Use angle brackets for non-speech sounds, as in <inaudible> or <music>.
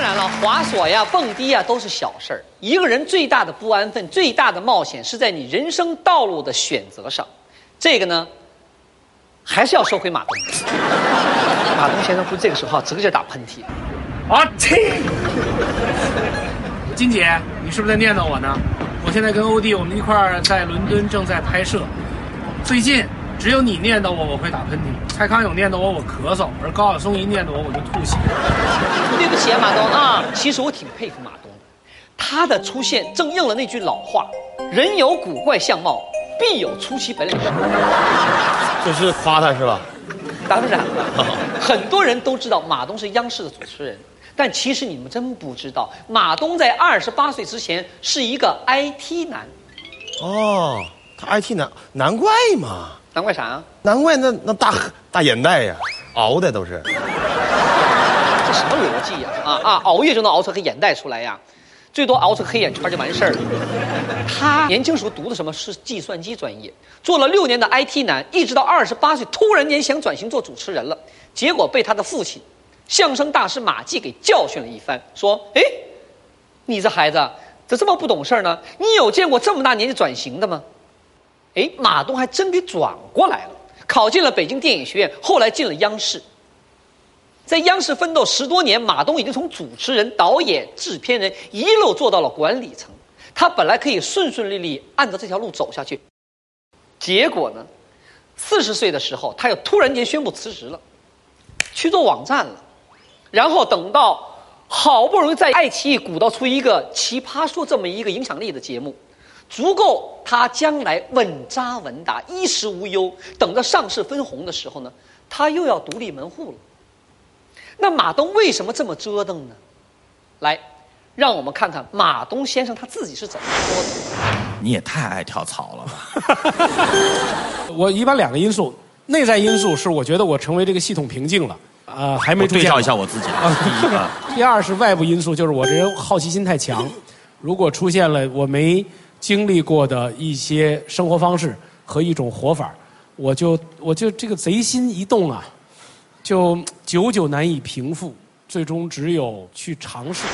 当然了，滑索呀、蹦迪呀都是小事儿。一个人最大的不安分、最大的冒险是在你人生道路的选择上。这个呢，还是要说回马东。马东先生不这个时候啊，这个劲打喷嚏。啊切！金姐，你是不是在念叨我呢？我现在跟欧弟我们一块儿在伦敦正在拍摄，最近只有你念叨我，我会打喷嚏；蔡康永念叨我，我咳嗽；而高晓松一念叨我，我就吐血。对不起啊，马东啊，其实我挺佩服马东的，他的出现正应了那句老话：人有古怪相貌，必有出奇本领。这是夸他是吧？当然了，<laughs> 很多人都知道马东是央视的主持人，但其实你们真不知道，马东在二十八岁之前是一个 IT 男。哦，他 IT 难难怪嘛，难怪啥啊？难怪那那大大眼袋呀，熬的都是。这什么逻辑呀？啊啊！熬夜就能熬出黑眼袋出来呀？最多熬出黑眼圈就完事儿了。他 <laughs> 年轻时候读的什么是计算机专业，做了六年的 IT 男，一直到二十八岁，突然间想转型做主持人了，结果被他的父亲，相声大师马季给教训了一番，说：“哎，你这孩子咋这么不懂事儿呢？你有见过这么大年纪转型的吗？”哎，马东还真给转过来了，考进了北京电影学院，后来进了央视。在央视奋斗十多年，马东已经从主持人、导演、制片人一路做到了管理层。他本来可以顺顺利利按照这条路走下去，结果呢，四十岁的时候，他又突然间宣布辞职了，去做网站了。然后等到好不容易在爱奇艺鼓捣出一个《奇葩说》这么一个影响力的节目，足够他将来稳扎稳打、衣食无忧，等着上市分红的时候呢，他又要独立门户了。那马东为什么这么折腾呢？来，让我们看看马东先生他自己是怎么说的。你也太爱跳槽了吧？我一般两个因素，内在因素是我觉得我成为这个系统瓶颈了，啊、还没对照一下我自己。啊，第一个，第二是外部因素，就是我这人好奇心太强，如果出现了我没经历过的一些生活方式和一种活法，我就我就这个贼心一动啊，就久久难以平复，最终只有去尝试。